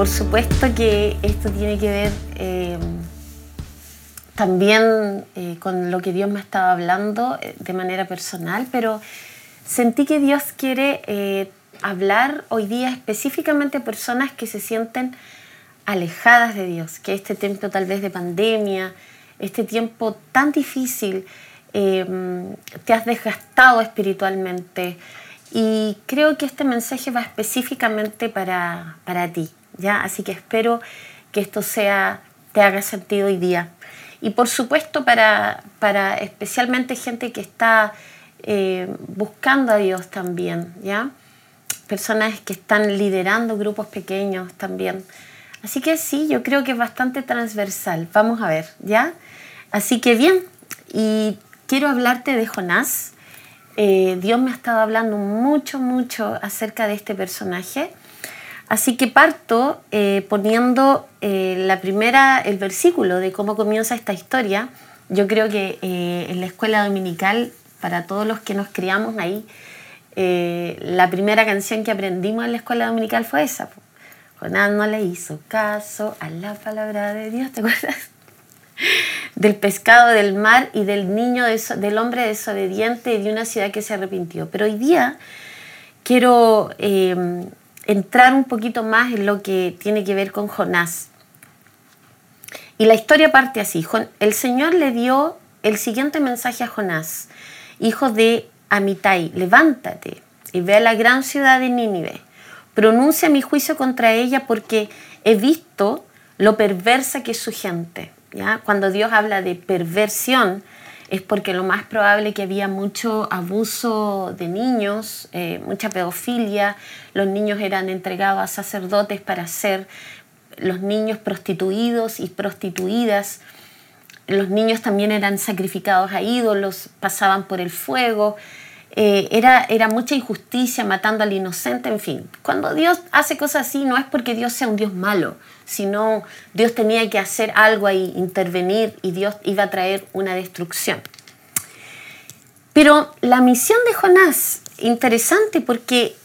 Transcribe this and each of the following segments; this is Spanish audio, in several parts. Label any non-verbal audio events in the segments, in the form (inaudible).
por supuesto que esto tiene que ver eh, también eh, con lo que Dios me estaba hablando eh, de manera personal, pero sentí que Dios quiere hablar hoy día específicamente a personas que se sienten alejadas de Dios, que este tiempo tal vez de pandemia, este tiempo tan difícil, te has desgastado espiritualmente. Y creo que este mensaje va específicamente para, para ti. Así que espero que esto sea, te haga sentido hoy día. Y por supuesto para, para especialmente gente que está eh, buscando a Dios también, ¿ya? Personas que están liderando grupos pequeños también. Así que sí, yo creo que es bastante transversal. Vamos a ver, ¿ya? Así que bien, y quiero hablarte de Jonás. Eh, Dios me ha estado hablando mucho, mucho acerca de este personaje. Así que parto eh, poniendo eh, la primera, el versículo de cómo comienza esta historia. Yo creo que eh, en la escuela dominical, para todos los que nos criamos ahí, la primera canción que aprendimos en la escuela dominical fue esa. Jonás no le hizo caso a la palabra de Dios, ¿te acuerdas? (laughs) Del pescado del mar y del niño, del hombre desobediente y de una ciudad que se arrepintió. Pero hoy día quiero entrar un poquito más en lo que tiene que ver con Jonás. Y la historia parte así. El Señor le dio el siguiente mensaje a Jonás, hijo de Amitai, levántate y ve a la gran ciudad de Nínive. Pronuncia mi juicio contra ella porque he visto lo perversa que es su gente. ¿ya? Cuando Dios habla de perversión, es porque lo más probable que había mucho abuso de niños, eh, mucha pedofilia, los niños eran entregados a sacerdotes para ser los niños prostituidos y prostituidas, los niños también eran sacrificados a ídolos, pasaban por el fuego, eh, era, era mucha injusticia matando al inocente, en fin. Cuando Dios hace cosas así no es porque Dios sea un Dios malo, sino Dios tenía que hacer algo ahí, intervenir y Dios iba a traer una destrucción. Pero la misión de Jonás, interesante porque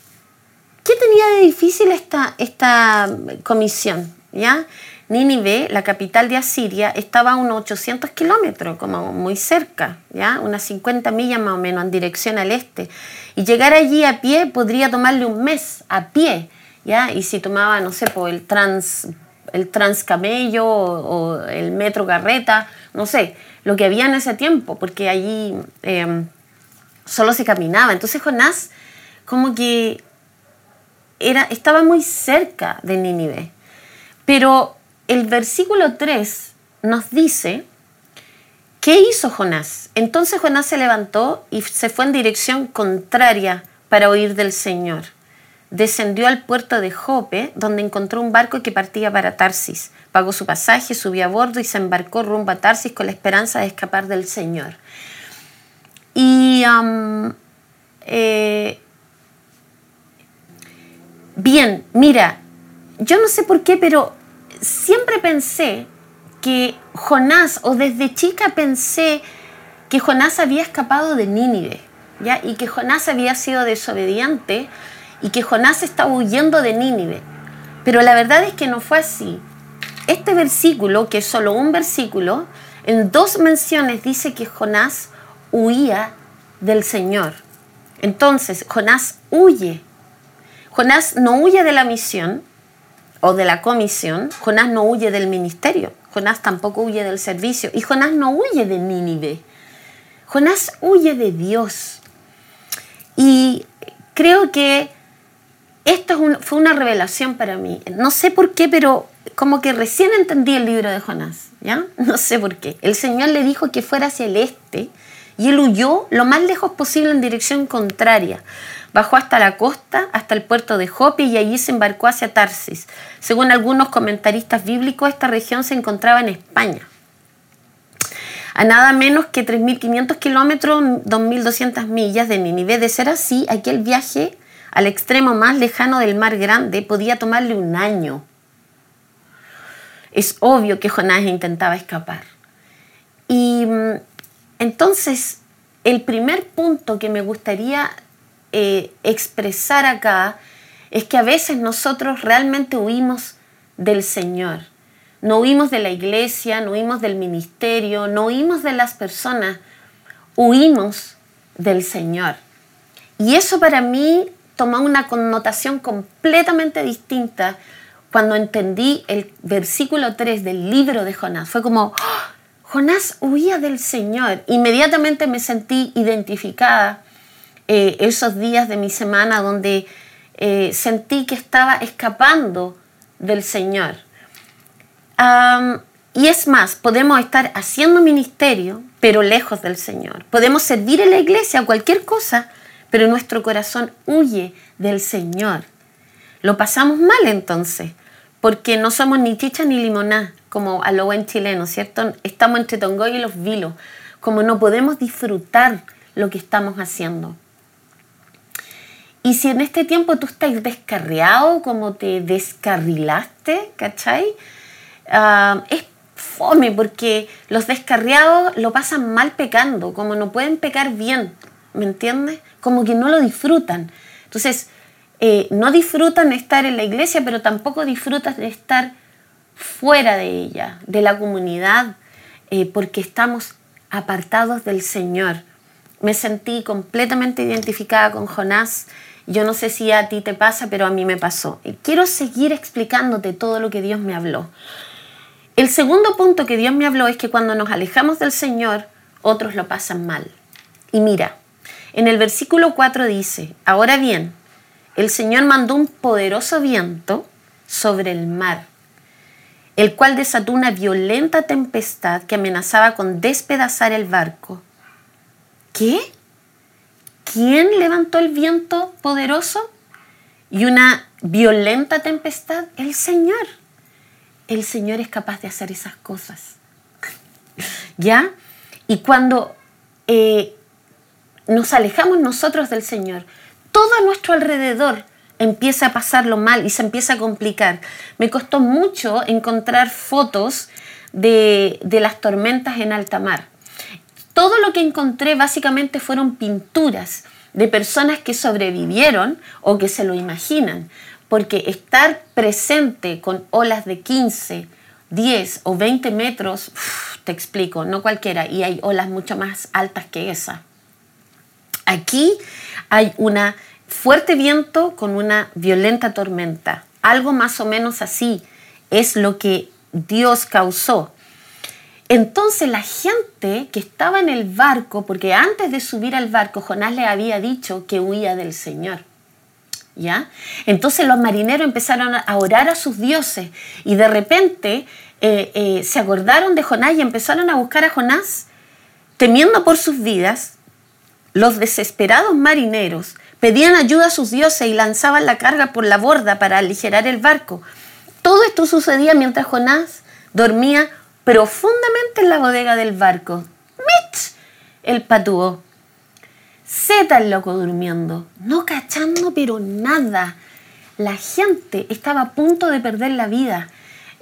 ¿qué tenía de difícil esta, esta comisión? ¿ya? Nínive, la capital de Asiria, estaba a unos 800 kilómetros, como muy cerca, ¿ya? unas 50 millas más o menos en dirección al este. Y llegar allí a pie podría tomarle un mes a pie, ¿ya? y si tomaba, no sé, por el trans el Transcamello o, el Metro Carreta, no sé, lo que había en ese tiempo, porque allí em, solo se caminaba. Entonces Jonás como que era, estaba muy cerca de Nínive. Pero el versículo 3 nos dice, ¿qué hizo Jonás? Entonces Jonás se levantó y se fue en dirección contraria para oír del Señor descendió al puerto de Jope, donde encontró un barco que partía para Tarsis. Pagó su pasaje, subió a bordo y se embarcó rumbo a Tarsis con la esperanza de escapar del Señor. Y eh, bien, mira, yo no sé por qué, pero siempre pensé que Jonás, o desde chica pensé que Jonás había escapado de Nínive, ¿ya? y que Jonás había sido desobediente y que Jonás estaba huyendo de Nínive. Pero la verdad es que no fue así. Este versículo, que es solo un versículo, en dos menciones dice que Jonás huía del Señor. Entonces, Jonás huye. Jonás no huye de la misión o de la comisión, Jonás no huye del ministerio, Jonás tampoco huye del servicio y Jonás no huye de Nínive. Jonás huye de Dios. Y creo que esto fue una revelación para mí. No sé por qué, pero como que recién entendí el libro de Jonás, ¿ya? (laughs) No sé por qué. El Señor le dijo que fuera hacia el este y él huyó lo más lejos posible en dirección contraria. Bajó hasta la costa, hasta el puerto de Jope y allí se embarcó hacia Tarsis. Según algunos comentaristas bíblicos, esta región se encontraba en España. A nada menos que 3.500 kilómetros, 2.200 millas de Nínive. De ser así, aquel viaje al extremo más lejano del mar grande podía tomarle un año. Es obvio que Jonás intentaba escapar. Y mm, entonces, el primer punto que me gustaría eh, expresar acá es que a veces nosotros realmente huimos del Señor. No huimos de la iglesia, no huimos del ministerio, no huimos de las personas, huimos del Señor. Y eso para mí tomó una connotación completamente distinta cuando entendí el versículo 3 del libro de Jonás. Fue como, ¡Oh! Jonás huía del Señor. Inmediatamente me sentí identificada eh, esos días de mi semana donde eh, sentí que estaba escapando del Señor. y es más, podemos estar haciendo ministerio, pero lejos del Señor. Podemos servir en la iglesia, cualquier cosa, pero nuestro corazón huye del Señor. Lo pasamos mal entonces, porque no somos ni chicha ni limoná como a lo buen chileno, ¿cierto? Estamos entre Tongoy y los vilos, como no podemos disfrutar lo que estamos haciendo. Y si en este tiempo tú estás descarriado, como te descarrilaste, ¿cachai? Ah, es fome porque los descarriados lo pasan mal pecando, como no pueden pecar bien, ¿me entiendes? Como que no lo disfrutan. Entonces, eh, no disfrutan de estar en la iglesia, pero tampoco disfrutan de estar fuera de ella, de la comunidad, eh, porque estamos apartados del Señor. Me sentí completamente identificada con Jonás. Yo no sé si a ti te pasa, pero a mí me pasó. Y quiero seguir explicándote todo lo que Dios me habló. El segundo punto que Dios me habló es que cuando nos alejamos del Señor, otros lo pasan mal. Y mira, en el versículo 4 dice, ahora bien, el Señor mandó un poderoso viento sobre el mar el cual desató una violenta tempestad que amenazaba con despedazar el barco. ¿Qué? ¿Quién levantó el viento poderoso y una violenta tempestad? El Señor. El Señor es capaz de hacer esas cosas. (laughs) ¿Ya? Y cuando eh, nos alejamos nosotros del Señor, todo a nuestro alrededor empieza a pasarlo mal y se empieza a complicar. Me costó mucho encontrar fotos de, las tormentas en alta mar. Todo lo que encontré básicamente fueron pinturas de personas que sobrevivieron o que se lo imaginan, porque estar presente con olas de 15, 10 o 20 metros, te explico, no cualquiera, y hay olas mucho más altas que esa. Aquí hay una fuerte viento con una violenta tormenta. Algo más o menos así es lo que Dios causó. Entonces la gente que estaba en el barco, porque antes de subir al barco Jonás le había dicho que huía del Señor. ¿Ya? Entonces los marineros empezaron a orar a sus dioses y de repente eh, eh, se acordaron de Jonás y empezaron a buscar a Jonás temiendo por sus vidas. Los desesperados marineros Pedían ayuda a sus dioses y lanzaban la carga por la borda para aligerar el barco. Todo esto sucedía mientras Jonás dormía profundamente en la bodega del barco. ¡Mitch! El patúo. Zeta el loco durmiendo, no cachando pero nada. La gente estaba a punto de perder la vida.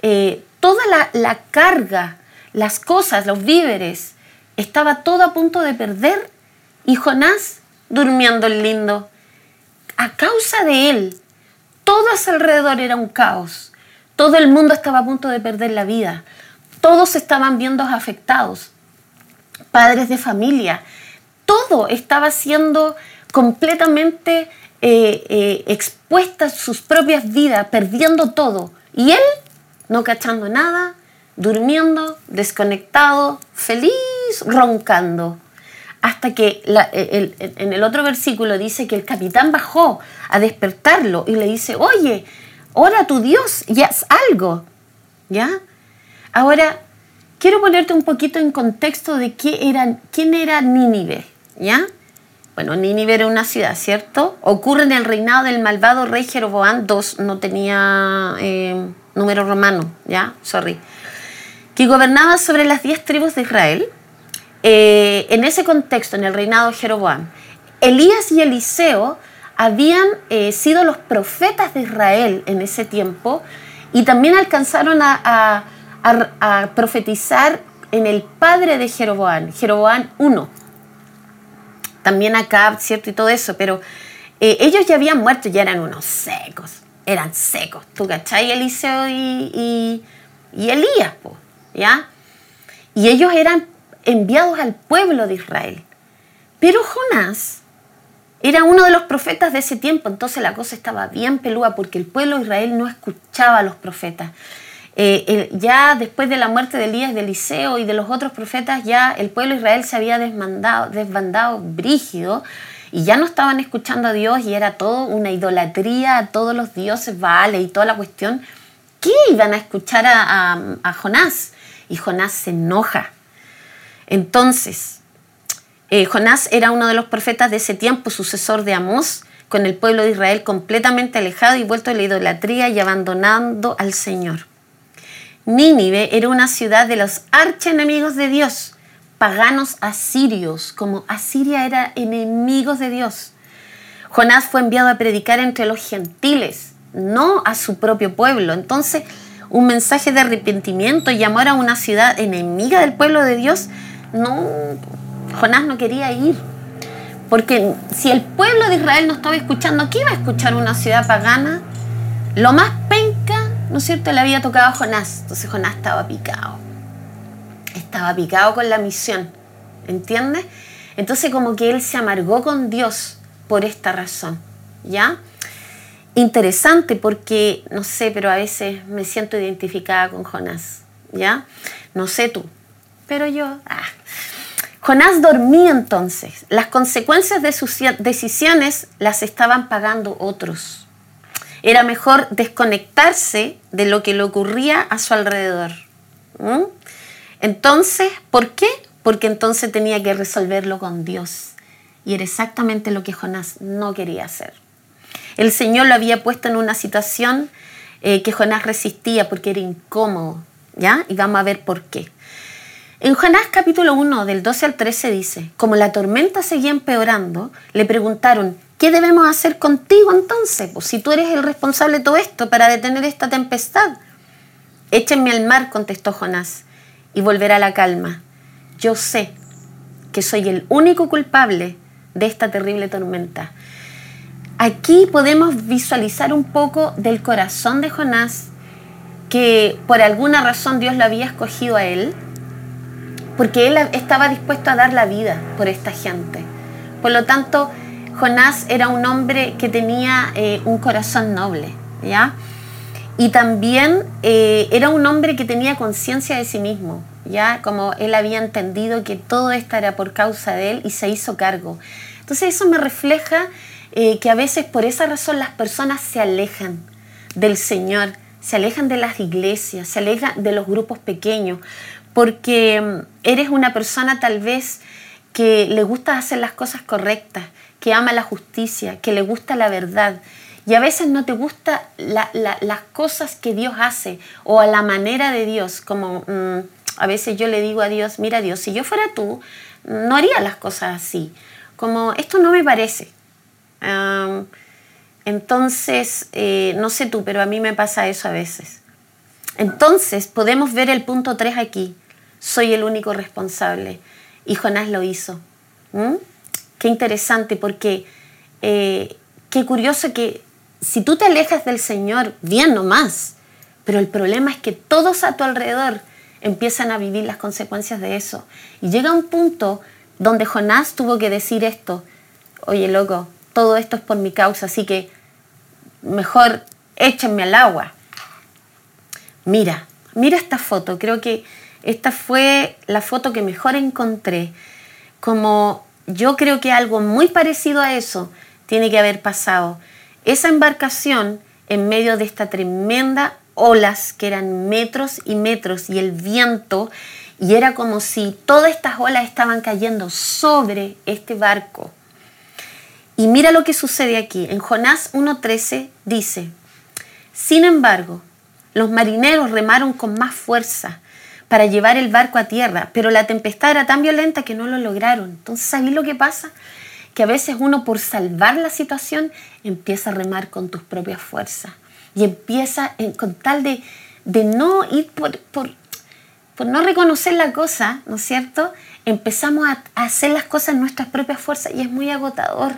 Eh, toda la, la carga, las cosas, los víveres, estaba todo a punto de perder y Jonás durmiendo el lindo. A causa de él, todo a su alrededor era un caos. Todo el mundo estaba a punto de perder la vida. Todos estaban viendo afectados. Padres de familia. Todo estaba siendo completamente eh, eh, expuesta sus propias vidas, perdiendo todo. Y él, no cachando nada, durmiendo, desconectado, feliz, roncando hasta que en el otro versículo dice que el capitán bajó a despertarlo y le dice, oye, ora a tu Dios y haz algo. ¿Ya? Ahora, quiero ponerte un poquito en contexto de qué era, quién era Nínive. ¿Ya? Bueno, Nínive era una ciudad, ¿cierto? Ocurre en el reinado del malvado rey Jeroboam II, no tenía eh, número romano, ¿ya? Sorry. Que gobernaba sobre las diez tribus de Israel eh, en ese contexto, en el reinado de Jeroboam, Elías y Eliseo habían eh, sido los profetas de Israel en ese tiempo y también alcanzaron a, profetizar en el padre de Jeroboam, Jeroboam I. También acá, ¿cierto? Y todo eso, pero eh, ellos ya habían muerto, ya eran unos secos. eran secos. ¿Tú cachai? Eliseo y, Elías, ¿ya? Y ellos eran enviados al pueblo de Israel. Pero Jonás era uno de los profetas de ese tiempo, entonces la cosa estaba bien pelúa porque el pueblo de Israel no escuchaba a los profetas. Eh, ya después de la muerte de Elías, de Eliseo y de los otros profetas, ya el pueblo de Israel se había desbandado, desbandado brígido y ya no estaban escuchando a Dios y era todo una idolatría a todos los dioses, vale, y toda la cuestión. ¿Qué iban a escuchar a, Jonás? Y Jonás se enoja. Entonces, eh, Jonás era uno de los profetas de ese tiempo, sucesor de Amós, con el pueblo de Israel completamente alejado y vuelto a la idolatría y abandonando al Señor. Nínive era una ciudad de los archienemigos de Dios paganos asirios, como Asiria era enemigos de Dios. Jonás fue enviado a predicar entre los gentiles, no a su propio pueblo. Entonces, un mensaje de arrepentimiento y amor a una ciudad enemiga del pueblo de Dios, no, Jonás no quería ir. Porque si el pueblo de Israel no estaba escuchando, ¿qué iba a escuchar una ciudad pagana? Lo más penca, ¿no es cierto?, le había tocado a Jonás. Entonces Jonás estaba picado estaba picado con la misión, ¿entiendes? Entonces como que él se amargó con Dios por esta razón, ¿ya? Interesante porque, no sé, pero a veces me siento identificada con Jonás, ¿ya? No sé tú, pero yo... Ah. Jonás dormía entonces. Las consecuencias de sus decisiones las estaban pagando otros. Era mejor desconectarse de lo que le ocurría a su alrededor. Entonces, ¿por qué? Porque entonces tenía que resolverlo con Dios. Y era exactamente lo que Jonás no quería hacer. El Señor lo había puesto en una situación eh, que Jonás resistía porque era incómodo, ¿ya? Y vamos a ver por qué. En Jonás capítulo 1, del 12 al 13 dice, como la tormenta seguía empeorando, le preguntaron, ¿qué debemos hacer contigo entonces? Pues si tú eres el responsable de todo esto para detener esta tempestad. Échenme al mar, contestó Jonás y volver a la calma. Yo sé que soy el único culpable de esta terrible tormenta. Aquí podemos visualizar un poco del corazón de Jonás, que por alguna razón Dios lo había escogido a él, porque él estaba dispuesto a dar la vida por esta gente. Por lo tanto, Jonás era un hombre que tenía eh, un corazón noble, ¿ya? Y también eh, era un hombre que tenía conciencia de sí mismo, ya como él había entendido que todo esto era por causa de él y se hizo cargo. Entonces eso me refleja eh, que a veces por esa razón las personas se alejan del Señor, se alejan de las iglesias, se alejan de los grupos pequeños, porque mm, eres una persona tal vez que le gusta hacer las cosas correctas, que ama la justicia, que le gusta la verdad y a veces no te gustan las cosas que Dios hace o a la manera de Dios, como mm, a veces yo le digo a Dios, mira Dios, si yo fuera tú, no haría las cosas así, como esto no me parece. entonces, eh, no sé tú, pero a mí me pasa eso a veces. Entonces, podemos ver el punto 3 aquí. Soy el único responsable. Y Jonás lo hizo. Qué interesante, porque eh, qué curioso que si tú te alejas del Señor, bien nomás, pero el problema es que todos a tu alrededor empiezan a vivir las consecuencias de eso. Y llega un punto donde Jonás tuvo que decir esto, oye loco, todo esto es por mi causa, así que mejor échenme al agua. Mira, mira esta foto, creo que esta fue la foto que mejor encontré. Como yo creo que algo muy parecido a eso tiene que haber pasado esa embarcación en medio de esta tremenda olas que eran metros y metros y el viento y era como si todas estas olas estaban cayendo sobre este barco. Y mira lo que sucede aquí. En Jonás 1.13 dice, sin embargo, los marineros remaron con más fuerza para llevar el barco a tierra, pero la tempestad era tan violenta que no lo lograron. Entonces, ¿sabéis lo que pasa? que a veces uno por salvar la situación empieza a remar con tus propias fuerzas y empieza con tal de, de no ir por, por, no reconocer la cosa, ¿no es cierto? Empezamos a, hacer las cosas en nuestras propias fuerzas y es muy agotador.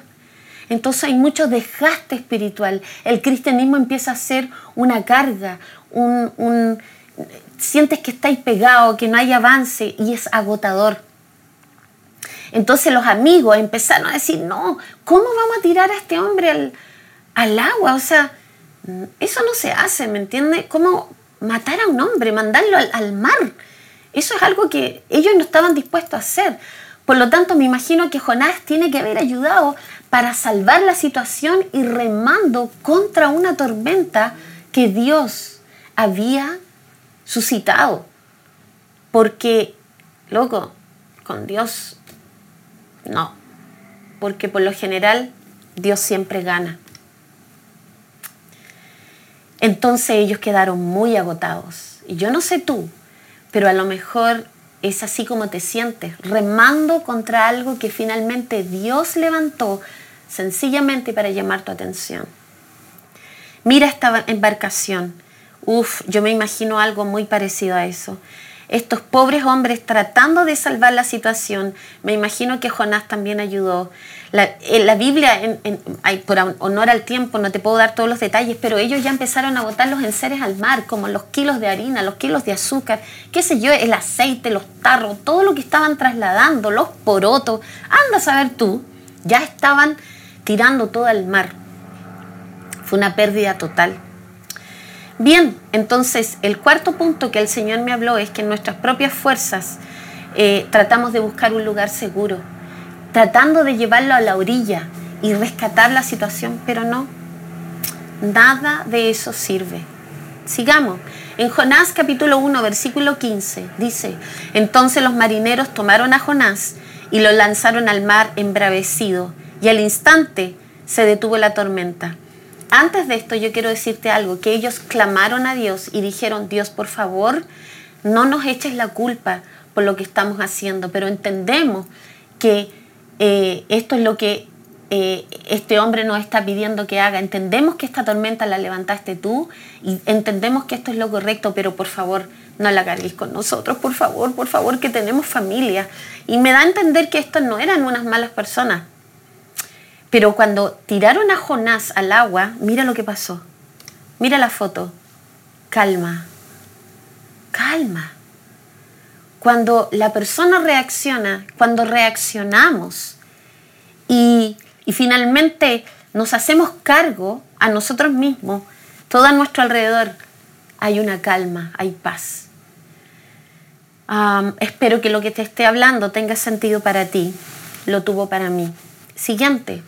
Entonces hay mucho desgaste espiritual. El cristianismo empieza a ser una carga, un, sientes que estáis pegado, que no hay avance y es agotador. Entonces los amigos empezaron a decir, no, ¿cómo vamos a tirar a este hombre al, al agua? O sea, eso no se hace, ¿me entiendes? ¿Cómo matar a un hombre, mandarlo al, mar? Eso es algo que ellos no estaban dispuestos a hacer. Por lo tanto, me imagino que Jonás tiene que haber ayudado para salvar la situación y remando contra una tormenta que Dios había suscitado. Porque, loco, con Dios no. Porque por lo general Dios siempre gana. Entonces ellos quedaron muy agotados. Y yo no sé tú, pero a lo mejor es así como te sientes, remando contra algo que finalmente Dios levantó sencillamente para llamar tu atención. Mira esta embarcación. Uf, yo me imagino algo muy parecido a eso estos pobres hombres tratando de salvar la situación. Me imagino que Jonás también ayudó. La, la Biblia, en, por honor al tiempo, no te puedo dar todos los detalles, pero ellos ya empezaron a botar los enseres al mar, como los kilos de harina, los kilos de azúcar, qué sé yo, el aceite, los tarros, todo lo que estaban trasladando, los porotos. Anda a saber tú, ya estaban tirando todo al mar. Fue una pérdida total. Bien, entonces el cuarto punto que el Señor me habló es que en nuestras propias fuerzas eh, tratamos de buscar un lugar seguro, tratando de llevarlo a la orilla y rescatar la situación, pero no, nada de eso sirve. Sigamos. En Jonás capítulo 1, versículo 15, dice, entonces los marineros tomaron a Jonás y lo lanzaron al mar embravecido, y al instante se detuvo la tormenta. Antes de esto yo quiero decirte algo, que ellos clamaron a Dios y dijeron, Dios, por favor, no nos eches la culpa por lo que estamos haciendo, pero entendemos que eh, esto es lo que eh, este hombre nos está pidiendo que haga. Entendemos que esta tormenta la levantaste tú y entendemos que esto es lo correcto, pero por favor no la cargues con nosotros, por favor, por favor, que tenemos familia. Y me da a entender que estos no eran unas malas personas, pero cuando tiraron a Jonás al agua, mira lo que pasó. Mira la foto. Calma. Calma. Cuando la persona reacciona, cuando reaccionamos y, y finalmente nos hacemos cargo a nosotros mismos, todo a nuestro alrededor, hay una calma, hay paz. espero que lo que te esté hablando tenga sentido para ti. Lo tuvo para mí. Siguiente.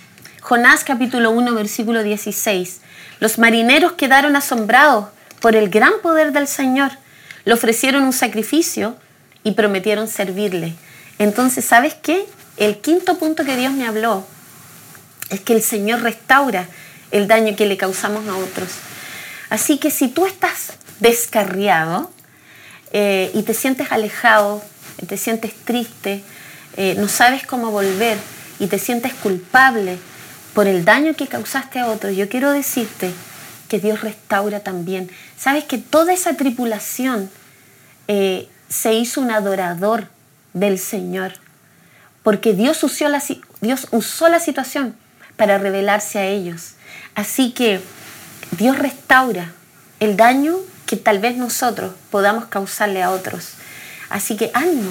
Jonás capítulo 1 versículo 16. Los marineros quedaron asombrados por el gran poder del Señor. Le ofrecieron un sacrificio y prometieron servirle. Entonces, ¿sabes qué? El quinto punto que Dios me habló es que el Señor restaura el daño que le causamos a otros. Así que si tú estás descarriado eh, y te sientes alejado, te sientes triste, eh, no sabes cómo volver y te sientes culpable, por el daño que causaste a otros, yo quiero decirte que Dios restaura también. Sabes que toda esa tripulación eh, se hizo un adorador del Señor, porque Dios usó, la, situación para revelarse a ellos. Así que Dios restaura el daño que tal vez nosotros podamos causarle a otros. Así que ánimo,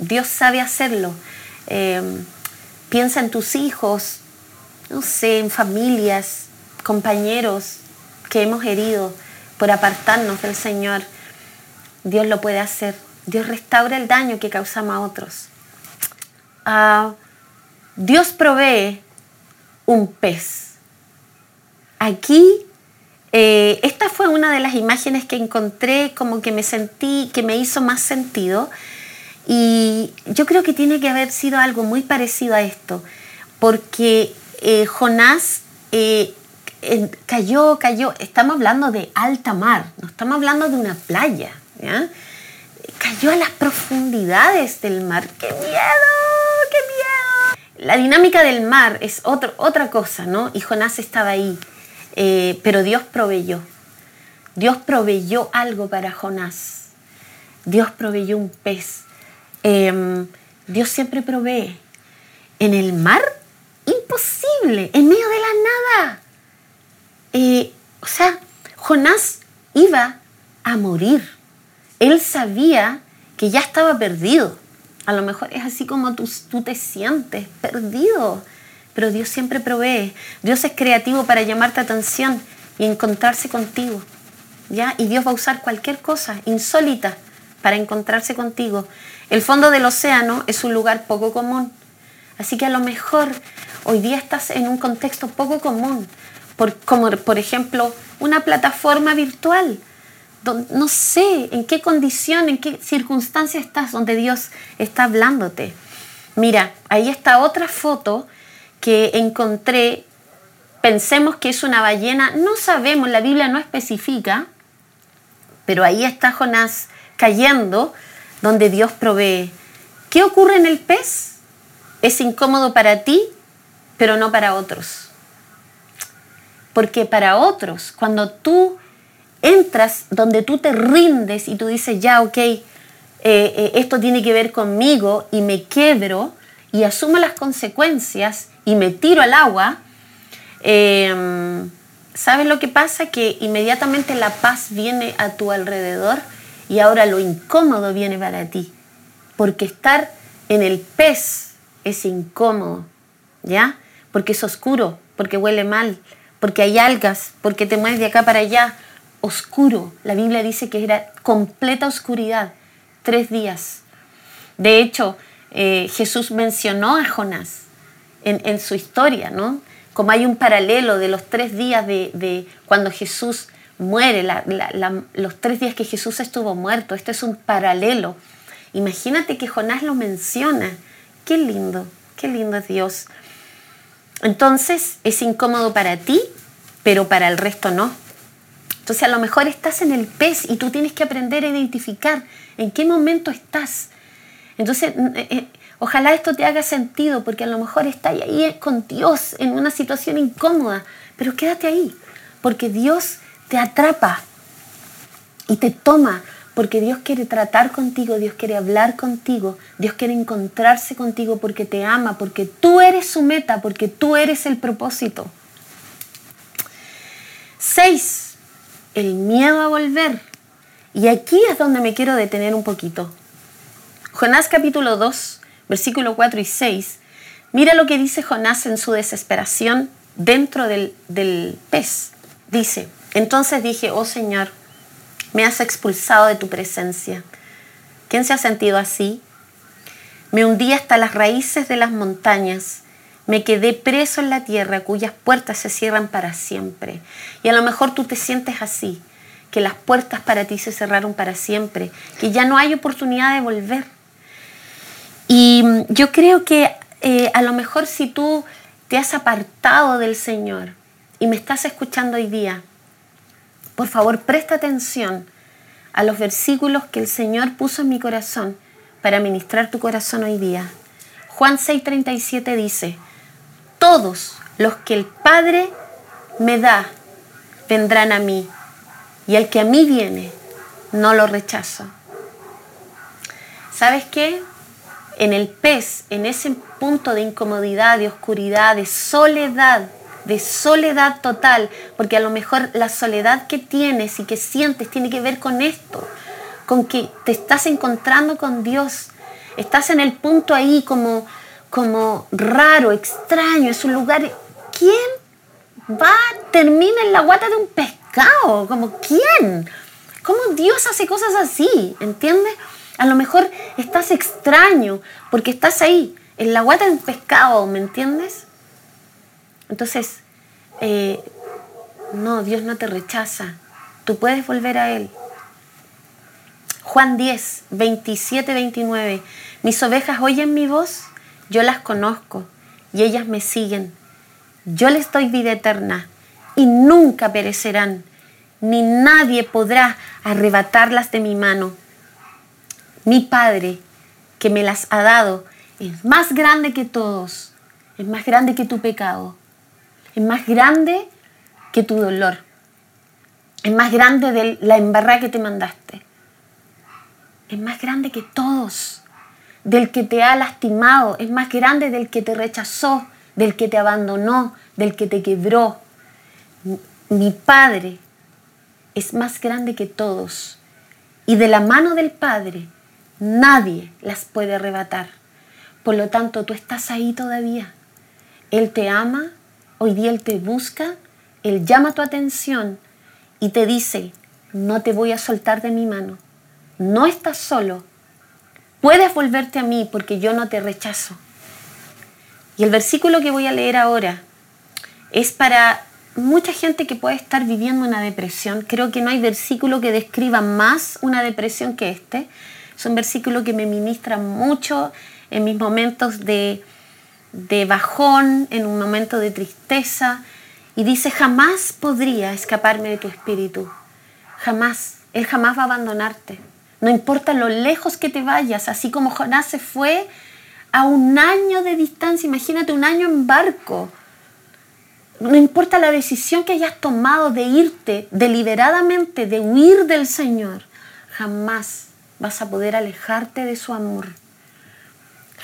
Dios sabe hacerlo. Eh, piensa en tus hijos, no sé, en familias, compañeros que hemos herido por apartarnos del Señor, Dios lo puede hacer. Dios restaura el daño que causamos a otros. Ah, Dios provee un pez. Aquí, eh, esta fue una de las imágenes que encontré como que me sentí, que me hizo más sentido. Y yo creo que tiene que haber sido algo muy parecido a esto, porque eh, Jonás eh, cayó, cayó, estamos hablando de alta mar, no estamos hablando de una playa, cayó a las profundidades del mar. ¡Qué miedo! ¡Qué miedo! La dinámica del mar es otra cosa, ¿no? Y Jonás estaba ahí, eh, pero Dios proveyó. Dios proveyó algo para Jonás. Dios proveyó un pez. Em, Dios siempre provee. En el mar imposible, en medio de la nada. Eh, o sea, Jonás iba a morir. Él sabía que ya estaba perdido. A lo mejor es así como tú, tú te sientes perdido, pero Dios siempre provee. Dios es creativo para llamarte atención y encontrarse contigo. ¿ya? Y Dios va a usar cualquier cosa insólita para encontrarse contigo. El fondo del océano es un lugar poco común. Así que a lo mejor hoy día estás en un contexto poco común, por, como por ejemplo una plataforma virtual. no sé en qué condición, en qué circunstancia estás donde Dios está hablándote. Mira, ahí está otra foto que encontré. Pensemos que es una ballena, no sabemos, la Biblia no especifica, pero ahí está Jonás cayendo donde Dios provee. ¿Qué ocurre en el pez? Es incómodo para ti, pero no para otros. Porque para otros, cuando tú entras donde tú te rindes y tú dices, ya, ok, eh, eh, esto tiene que ver conmigo y me quebro y asumo las consecuencias y me tiro al agua, em, ¿sabes lo que pasa? Que inmediatamente la paz viene a tu alrededor y ahora lo incómodo viene para ti. Porque estar en el pez es incómodo, ¿ya? Porque es oscuro, porque huele mal, porque hay algas, porque te mueves de acá para allá. Oscuro. La Biblia dice que era completa oscuridad, tres días. De hecho, eh, Jesús mencionó a Jonás en, su historia, ¿no? Como hay un paralelo de los tres días de, cuando Jesús muere, los tres días que Jesús estuvo muerto. Este es un paralelo. Imagínate que Jonás lo menciona. Qué lindo, qué lindo es Dios. Entonces es incómodo para ti, pero para el resto no. Entonces a lo mejor estás en el pez y tú tienes que aprender a identificar en qué momento estás. Entonces, eh, eh, ojalá esto te haga sentido, porque a lo mejor estás ahí con Dios en una situación incómoda, pero quédate ahí, porque Dios te atrapa y te toma porque Dios quiere tratar contigo, Dios quiere hablar contigo, Dios quiere encontrarse contigo porque te ama, porque tú eres su meta, porque tú eres el propósito. Seis, el miedo a volver. Y aquí es donde me quiero detener un poquito. Jonás capítulo 2, versículo 4 y 6. Mira lo que dice Jonás en su desesperación dentro del, del pez. Dice, entonces dije, oh Señor, me has expulsado de tu presencia. ¿Quién se ha sentido así? Me hundí hasta las raíces de las montañas. Me quedé preso en la tierra cuyas puertas se cierran para siempre. Y a lo mejor tú te sientes así, que las puertas para ti se cerraron para siempre, que ya no hay oportunidad de volver. Y mm, yo creo que eh, a lo mejor si tú te has apartado del Señor y me estás escuchando hoy día, por favor, presta atención a los versículos que el Señor puso en mi corazón para ministrar tu corazón hoy día. Juan 6:37 dice, todos los que el Padre me da vendrán a mí, y el que a mí viene, no lo rechazo. ¿Sabes qué? En el pez, en ese punto de incomodidad, de oscuridad, de soledad, de soledad total, porque a lo mejor la soledad que tienes y que sientes tiene que ver con esto, con que te estás encontrando con Dios, estás en el punto ahí como, como raro, extraño, es un lugar... ¿Quién va, termina en la guata de un pescado? Como quién? ¿Cómo Dios hace cosas así? ¿Entiendes? A lo mejor estás extraño porque estás ahí, en la guata de un pescado, ¿me entiendes? Entonces, eh, no, Dios no te rechaza. Tú puedes volver a Él. Juan 10, 27, 29. Mis ovejas oyen mi voz, yo las conozco y ellas me siguen. Yo les doy vida eterna y nunca perecerán, ni nadie podrá arrebatarlas de mi mano. Mi Padre, que me las ha dado, es más grande que todos, es más grande que tu pecado es más grande que tu dolor. Es más grande de la embarrada que te mandaste. Es más grande que todos. Del que te ha lastimado. Es más grande del que te rechazó. del que te abandonó, del que te quebró. Mi Padre es más grande que todos y de la mano del Padre nadie las puede arrebatar. Por lo tanto, tú estás ahí todavía. Él te ama, hoy día Él te busca, Él llama tu atención y te dice, no te voy a soltar de mi mano. No estás solo. Puedes volverte a mí porque yo no te rechazo. Y el versículo que voy a leer ahora es para mucha gente que puede estar viviendo una depresión. Creo que no hay versículo que describa más una depresión que este. Es un versículo que me ministra mucho en mis momentos de, de bajón, en un momento de tristeza. Y dice, jamás podría escaparme de tu espíritu. Jamás. Él jamás va a abandonarte. No importa lo lejos que te vayas, así como Jonás se fue a un año de distancia, imagínate un año en barco no importa la decisión que hayas tomado de irte deliberadamente, de huir del Señor, jamás vas a poder alejarte de su amor.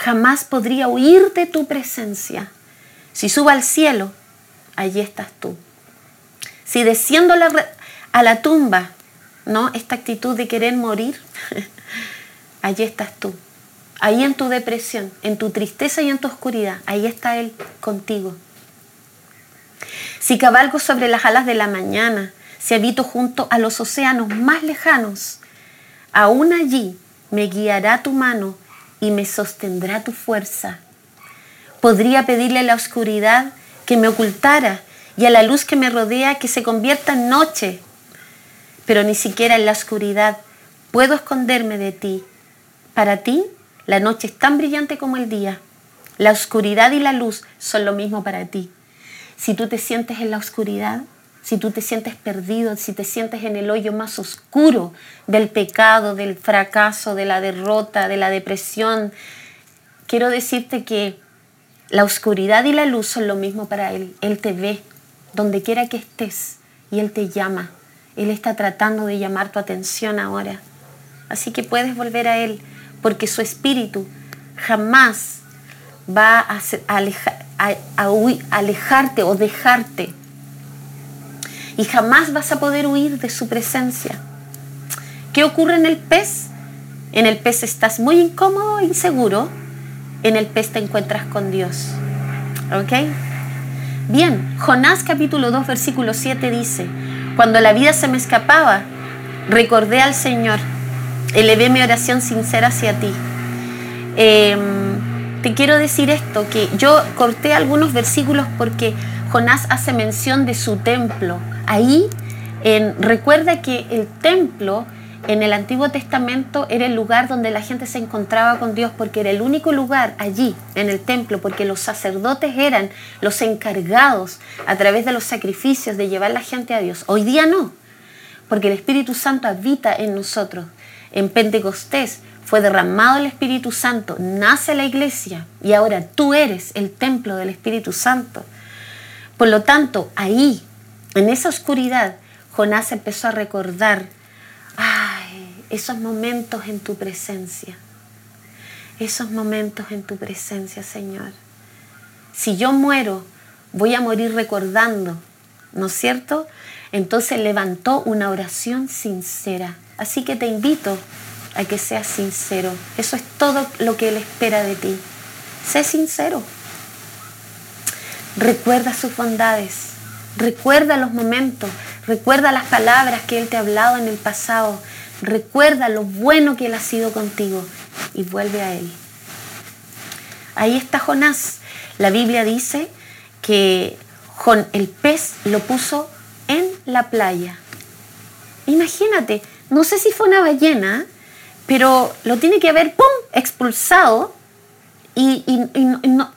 Jamás podría huir de tu presencia. Si subo al cielo, allí estás tú. Si desciendo a la tumba, ¿no? Esta actitud de querer morir, (laughs) allí estás tú. Ahí en tu depresión, en tu tristeza y en tu oscuridad, ahí está Él contigo. Si cabalgo sobre las alas de la mañana, si habito junto a los océanos más lejanos, aún allí me guiará tu mano y me sostendrá tu fuerza. Podría pedirle a la oscuridad que me ocultara y a la luz que me rodea que se convierta en noche, pero ni siquiera en la oscuridad puedo esconderme de ti. Para ti, la noche es tan brillante como el día. La oscuridad y la luz son lo mismo para ti si tú te sientes en la oscuridad, si tú te sientes perdido, si te sientes en el hoyo más oscuro del pecado, del fracaso, de la derrota, de la depresión, quiero decirte que la oscuridad y la luz son lo mismo para Él. Él te ve donde quiera que estés y Él te llama. Él está tratando de llamar tu atención ahora. Así que puedes volver a Él porque su espíritu jamás va a, a, alejarte o dejarte. Y jamás vas a poder huir de su presencia. ¿Qué ocurre en el pez? En el pez estás muy incómodo e inseguro. En el pez te encuentras con Dios. ¿Ok? Bien, Jonás capítulo 2 versículo 7 dice, cuando la vida se me escapaba, recordé al Señor, elevé mi oración sincera hacia ti. Eh, te quiero decir esto, que yo corté algunos versículos porque Jonás hace mención de su templo. Ahí recuerda que el templo en el Antiguo Testamento era el lugar donde la gente se encontraba con Dios porque era el único lugar allí, en el templo, porque los sacerdotes eran los encargados a través de los sacrificios de llevar la gente a Dios. Hoy día no, porque el Espíritu Santo habita en nosotros. En Pentecostés fue derramado el Espíritu Santo, nace la iglesia y ahora tú eres el templo del Espíritu Santo. Por lo tanto, ahí, en esa oscuridad, Jonás empezó a recordar, ay, esos momentos en tu presencia, esos momentos en tu presencia, Señor. Si yo muero, voy a morir recordando, ¿no es cierto? Entonces levantó una oración sincera. Así que te invito a que seas sincero. Eso es todo lo que Él espera de ti. Sé sincero. Recuerda sus bondades. Recuerda los momentos. Recuerda las palabras que Él te ha hablado en el pasado. Recuerda lo bueno que Él ha sido contigo y vuelve a Él. Ahí está Jonás. La Biblia dice que el pez lo puso en la playa. Imagínate, no sé si fue una ballena, pero lo tiene que haber, ¡pum!, expulsado. Y, no,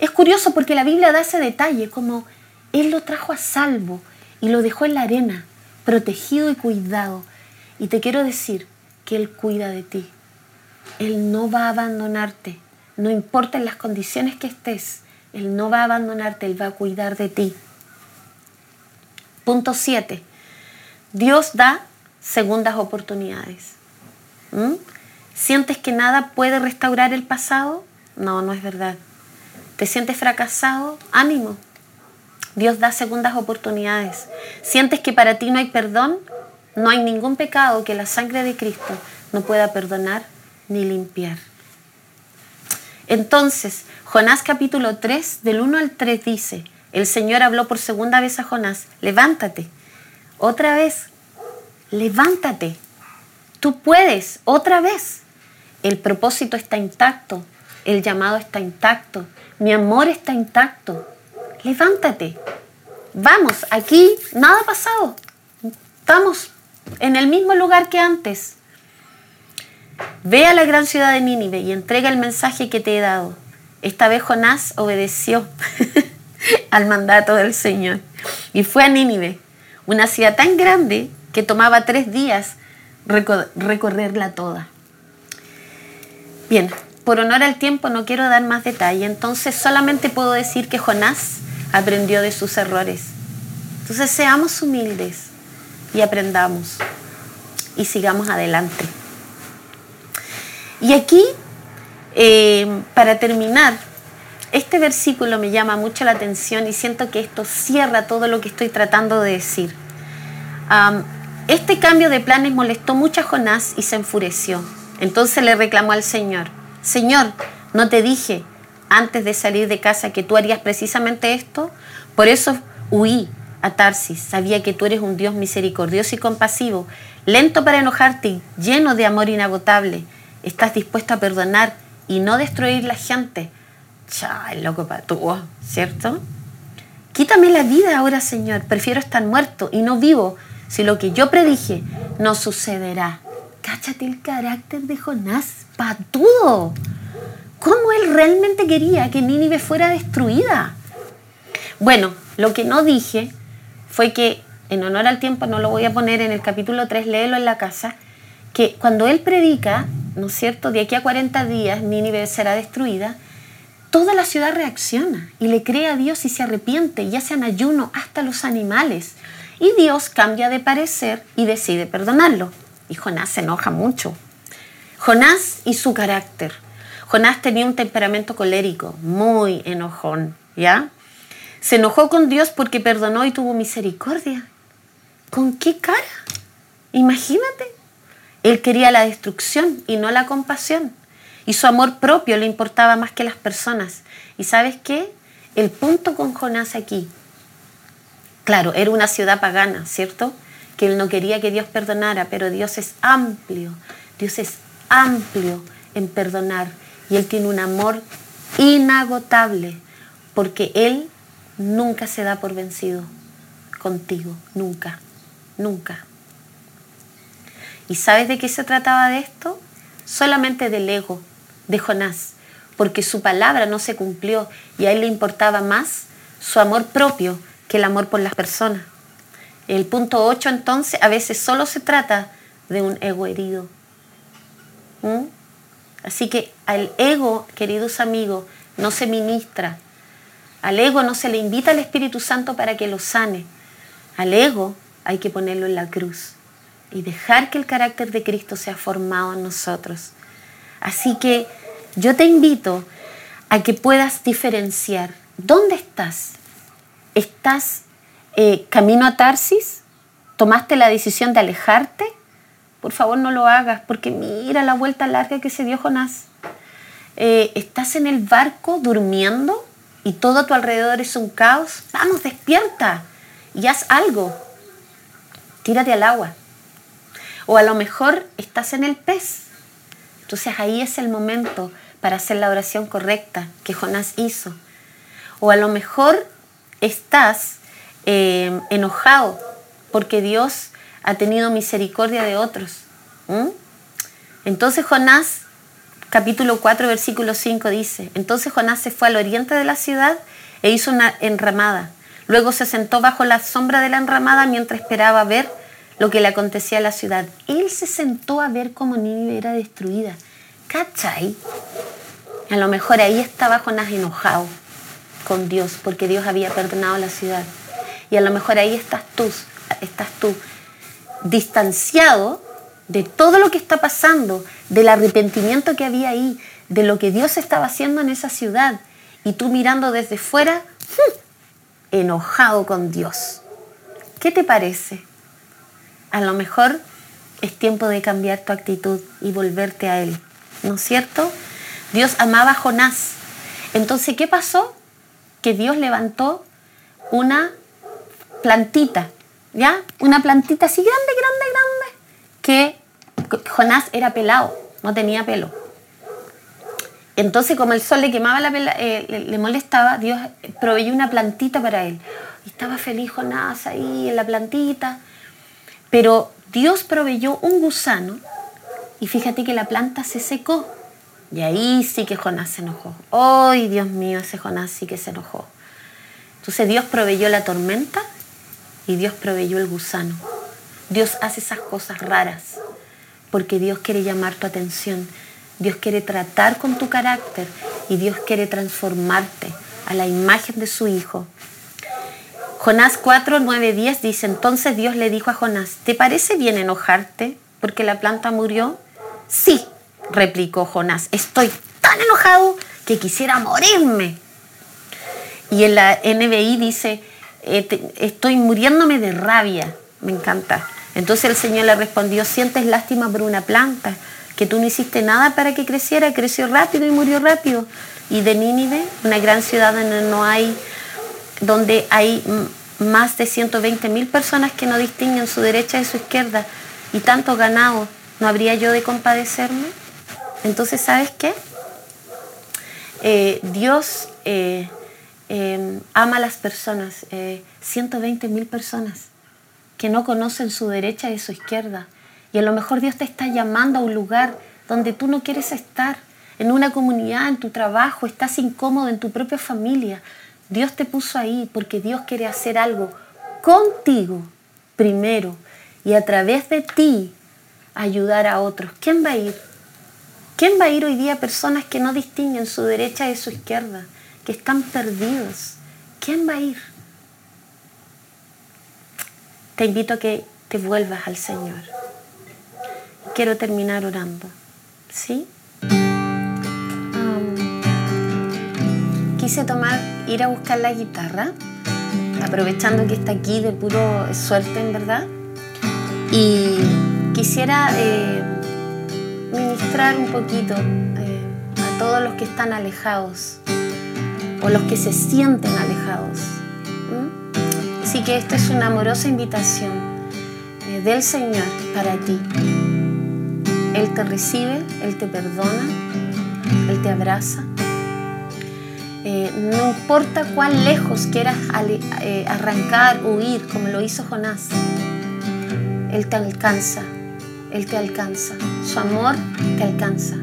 es curioso porque la Biblia da ese detalle, como Él lo trajo a salvo y lo dejó en la arena, protegido y cuidado. Y te quiero decir que Él cuida de ti. Él no va a abandonarte, no importa en las condiciones que estés, Él no va a abandonarte, Él va a cuidar de ti. Punto 7. Dios da segundas oportunidades. ¿Mm? ¿Sientes que nada puede restaurar el pasado? No, no es verdad. ¿Te sientes fracasado? Ánimo. Dios da segundas oportunidades. ¿Sientes que para ti no hay perdón? No hay ningún pecado que la sangre de Cristo no pueda perdonar ni limpiar. Entonces, Jonás capítulo 3, del 1 al 3 dice, el Señor habló por segunda vez a Jonás, levántate. Otra vez, levántate. Tú puedes, otra vez. El propósito está intacto, el llamado está intacto, mi amor está intacto. Levántate. Vamos, aquí nada ha pasado. Estamos en el mismo lugar que antes. Ve a la gran ciudad de Nínive y entrega el mensaje que te he dado. Esta vez Jonás obedeció (laughs) al mandato del Señor y fue a Nínive, una ciudad tan grande que tomaba tres días recorrerla toda. Bien, por honor al tiempo no quiero dar más detalle, entonces solamente puedo decir que Jonás aprendió de sus errores. Entonces seamos humildes y aprendamos y sigamos adelante. Y aquí, eh, para terminar, este versículo me llama mucho la atención y siento que esto cierra todo lo que estoy tratando de decir. este cambio de planes molestó mucho a Jonás y se enfureció. Entonces le reclamó al Señor, Señor, ¿no te dije antes de salir de casa que tú harías precisamente esto? Por eso huí a Tarsis. Sabía que tú eres un Dios misericordioso y compasivo, lento para enojarte lleno de amor inagotable. Estás dispuesto a perdonar y no destruir la gente. Chay, loco para tú, ¿cierto? Quítame la vida ahora, Señor. Prefiero estar muerto y no vivo si lo que yo predije no sucederá. Cáchate el carácter de Jonás, patudo. ¿Cómo él realmente quería que Nínive fuera destruida? Bueno, lo que no dije fue que, en honor al tiempo, no lo voy a poner en el capítulo 3, léelo en la casa, que cuando él predica, ¿no es cierto?, de aquí a 40 días Nínive será destruida, toda la ciudad reacciona y le cree a Dios y se arrepiente, ya sean ayuno hasta los animales. Y Dios cambia de parecer y decide perdonarlo. Y Jonás se enoja mucho. Jonás y su carácter. Jonás tenía un temperamento colérico, muy enojón, ¿ya? Se enojó con Dios porque perdonó y tuvo misericordia. ¿Con qué cara? Imagínate. Él quería la destrucción y no la compasión. Y su amor propio le importaba más que las personas. ¿Y sabes qué? El punto con Jonás aquí. Claro, era una ciudad pagana, ¿cierto? Que él no quería que Dios perdonara, pero Dios es amplio. Dios es amplio en perdonar. Y Él tiene un amor inagotable, porque Él nunca se da por vencido contigo, nunca, nunca. ¿Y sabes de qué se trataba de esto? Solamente del ego de Jonás, porque su palabra no se cumplió y a él le importaba más su amor propio que el amor por las personas. El punto 8 entonces a veces solo se trata de un ego herido. ¿Mm? Así que al ego, queridos amigos, no se ministra, al ego no se le invita al Espíritu Santo para que lo sane. Al ego hay que ponerlo en la cruz y dejar que el carácter de Cristo sea formado en nosotros. Así que yo te invito a que puedas diferenciar. ¿Dónde estás? ¿Estás eh, camino a Tarsis? ¿Tomaste la decisión de alejarte? Por favor no lo hagas porque mira la vuelta larga que se dio Jonás. Eh, ¿Estás en el barco durmiendo? y todo a tu alrededor es un caos, vamos, despierta y haz algo. Tírate al agua. O a lo mejor estás en el pez. Entonces ahí es el momento para hacer la oración correcta que Jonás hizo. O a lo mejor estás eh, enojado porque Dios ha tenido misericordia de otros. Entonces Jonás capítulo 4, versículo 5 dice, entonces Jonás se fue al oriente de la ciudad e hizo una enramada. Luego se sentó bajo la sombra de la enramada mientras esperaba ver lo que le acontecía a la ciudad. Él se sentó a ver cómo Nínive era destruida. ¿Cachai? A lo mejor ahí estaba Jonás enojado con Dios porque Dios había perdonado la ciudad. Y a lo mejor ahí estás tú, estás tú distanciado de todo lo que está pasando, del arrepentimiento que había ahí, de lo que Dios estaba haciendo en esa ciudad. y tú mirando desde fuera, enojado con Dios. ¿Qué te parece? A lo mejor es tiempo de cambiar tu actitud y volverte a Él, ¿no es cierto? Dios amaba a Jonás. Entonces, ¿qué pasó? Que Dios levantó una plantita, ¿ya? Una plantita así grande, grande, grande, que Jonás era pelado, no tenía pelo. Entonces, como el sol le quemaba la pela, eh, le, molestaba, Dios proveyó una plantita para él. Y estaba feliz Jonás ahí en la plantita. Pero Dios proveyó un gusano y fíjate que la planta se secó. Y ahí sí que Jonás se enojó. ¡Ay, Dios mío! Ese Jonás sí que se enojó. Entonces Dios proveyó la tormenta y Dios proveyó el gusano. Dios hace esas cosas raras porque Dios quiere llamar tu atención. Dios quiere tratar con tu carácter y Dios quiere transformarte a la imagen de su Hijo. Jonás 4, 9, 10 dice, entonces Dios le dijo a Jonás, ¿te parece bien enojarte porque la planta murió? Sí, replicó Jonás, estoy tan enojado que quisiera morirme. Y en la NBI dice, eh, estoy muriéndome de rabia. Me encanta. Entonces el Señor le respondió, sientes lástima por una planta, que tú no hiciste nada para que creciera, creció rápido y murió rápido. Y de Nínive, una gran ciudad donde no hay, donde hay más de 120 mil personas que no distinguen su derecha de su izquierda y tanto ganado, ¿no habría yo de compadecerme? Entonces, ¿sabes qué? Eh, Dios eh, Em, ama a las personas, 120 eh, mil personas que no conocen su derecha y su izquierda. Y a lo mejor Dios te está llamando a un lugar donde tú no quieres estar, en una comunidad, en tu trabajo, estás incómodo en tu propia familia. Dios te puso ahí porque Dios quiere hacer algo contigo primero y a través de ti ayudar a otros. ¿Quién va a ir? ¿Quién va a ir hoy día a personas que no distinguen su derecha de su izquierda? Que están perdidos. ¿Quién va a ir? Te invito a que te vuelvas al Señor. Quiero terminar orando. ¿Sí? quise tomar, ir a buscar la guitarra, aprovechando que está aquí de puro suerte, en verdad. Y quisiera eh, ministrar un poquito eh, a todos los que están alejados o los que se sienten alejados. Así que esta es una amorosa invitación eh, del Señor para ti. Él te recibe, Él te perdona, Él te abraza. Eh, no importa cuán lejos quieras eh, arrancar, huir, como lo hizo Jonás, Él te alcanza, Él te alcanza. Su amor te alcanza.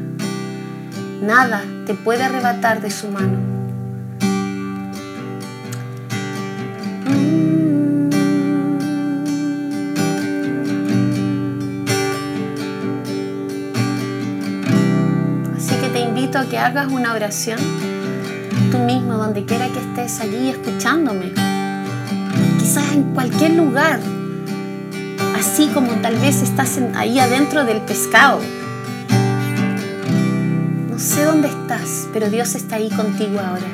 Nada te puede arrebatar de su mano. Que hagas una oración tú mismo, donde quiera que estés allí escuchándome. Quizás en cualquier lugar, así como tal vez estás ahí adentro del pescado. No sé dónde estás, pero Dios está ahí contigo ahora.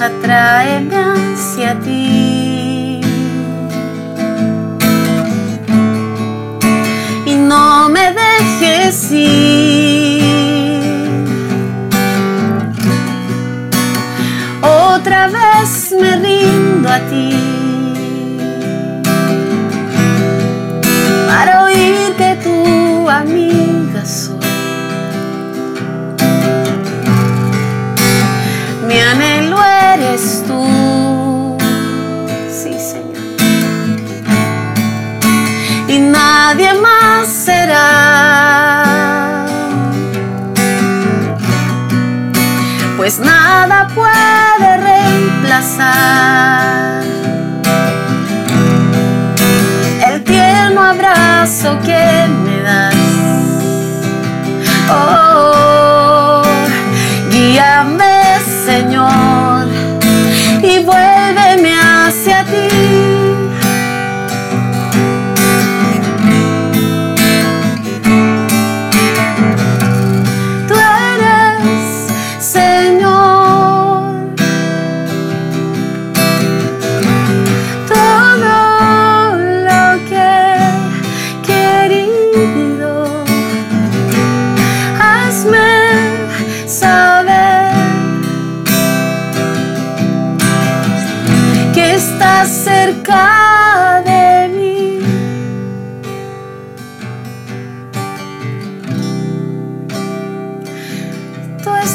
Atráeme hacia ti. Y no me dejes ir. Otra vez me rindo a ti.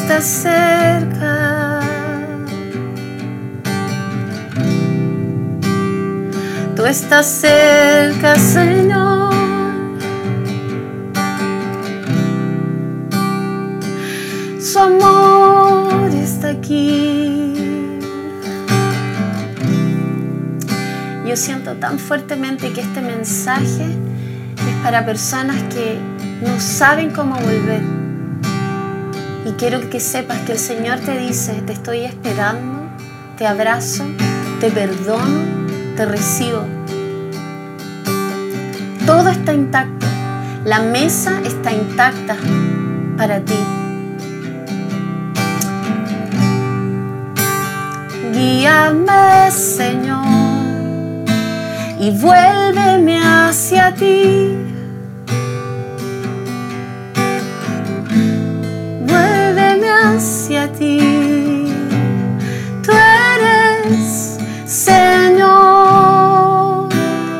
Estás cerca. Tú estás cerca, Señor. Su amor está aquí. Yo siento tan fuertemente que este mensaje es para personas que no saben cómo volver. Y quiero que sepas que el Señor te dice, te estoy esperando, te abrazo, te perdono, te recibo. Todo está intacto. La mesa está intacta para ti. Guíame, Señor, y vuélveme hacia ti. Ti. Tú eres Señor.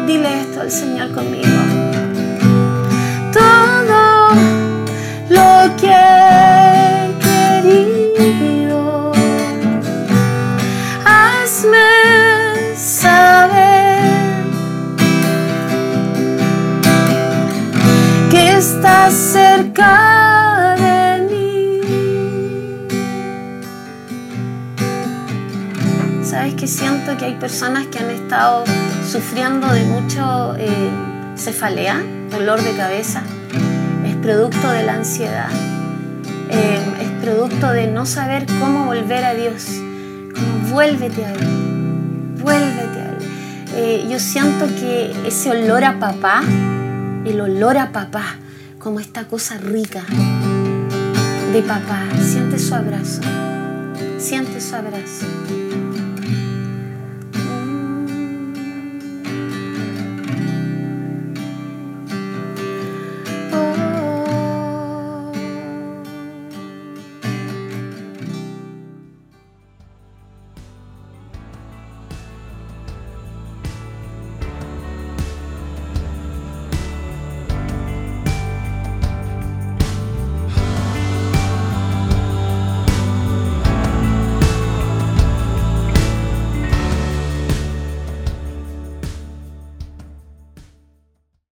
Dile esto al Señor conmigo. Todo lo que he querido, hazme que hay personas que han estado sufriendo de mucho eh, cefalea, dolor de cabeza. Es producto de la ansiedad. Eh, es producto de no saber cómo volver a Dios. Como vuélvete a Él. Vuélvete a Él. Eh, yo siento que ese olor a papá, el olor a papá, como esta cosa rica de papá, siente su abrazo. Siente su abrazo.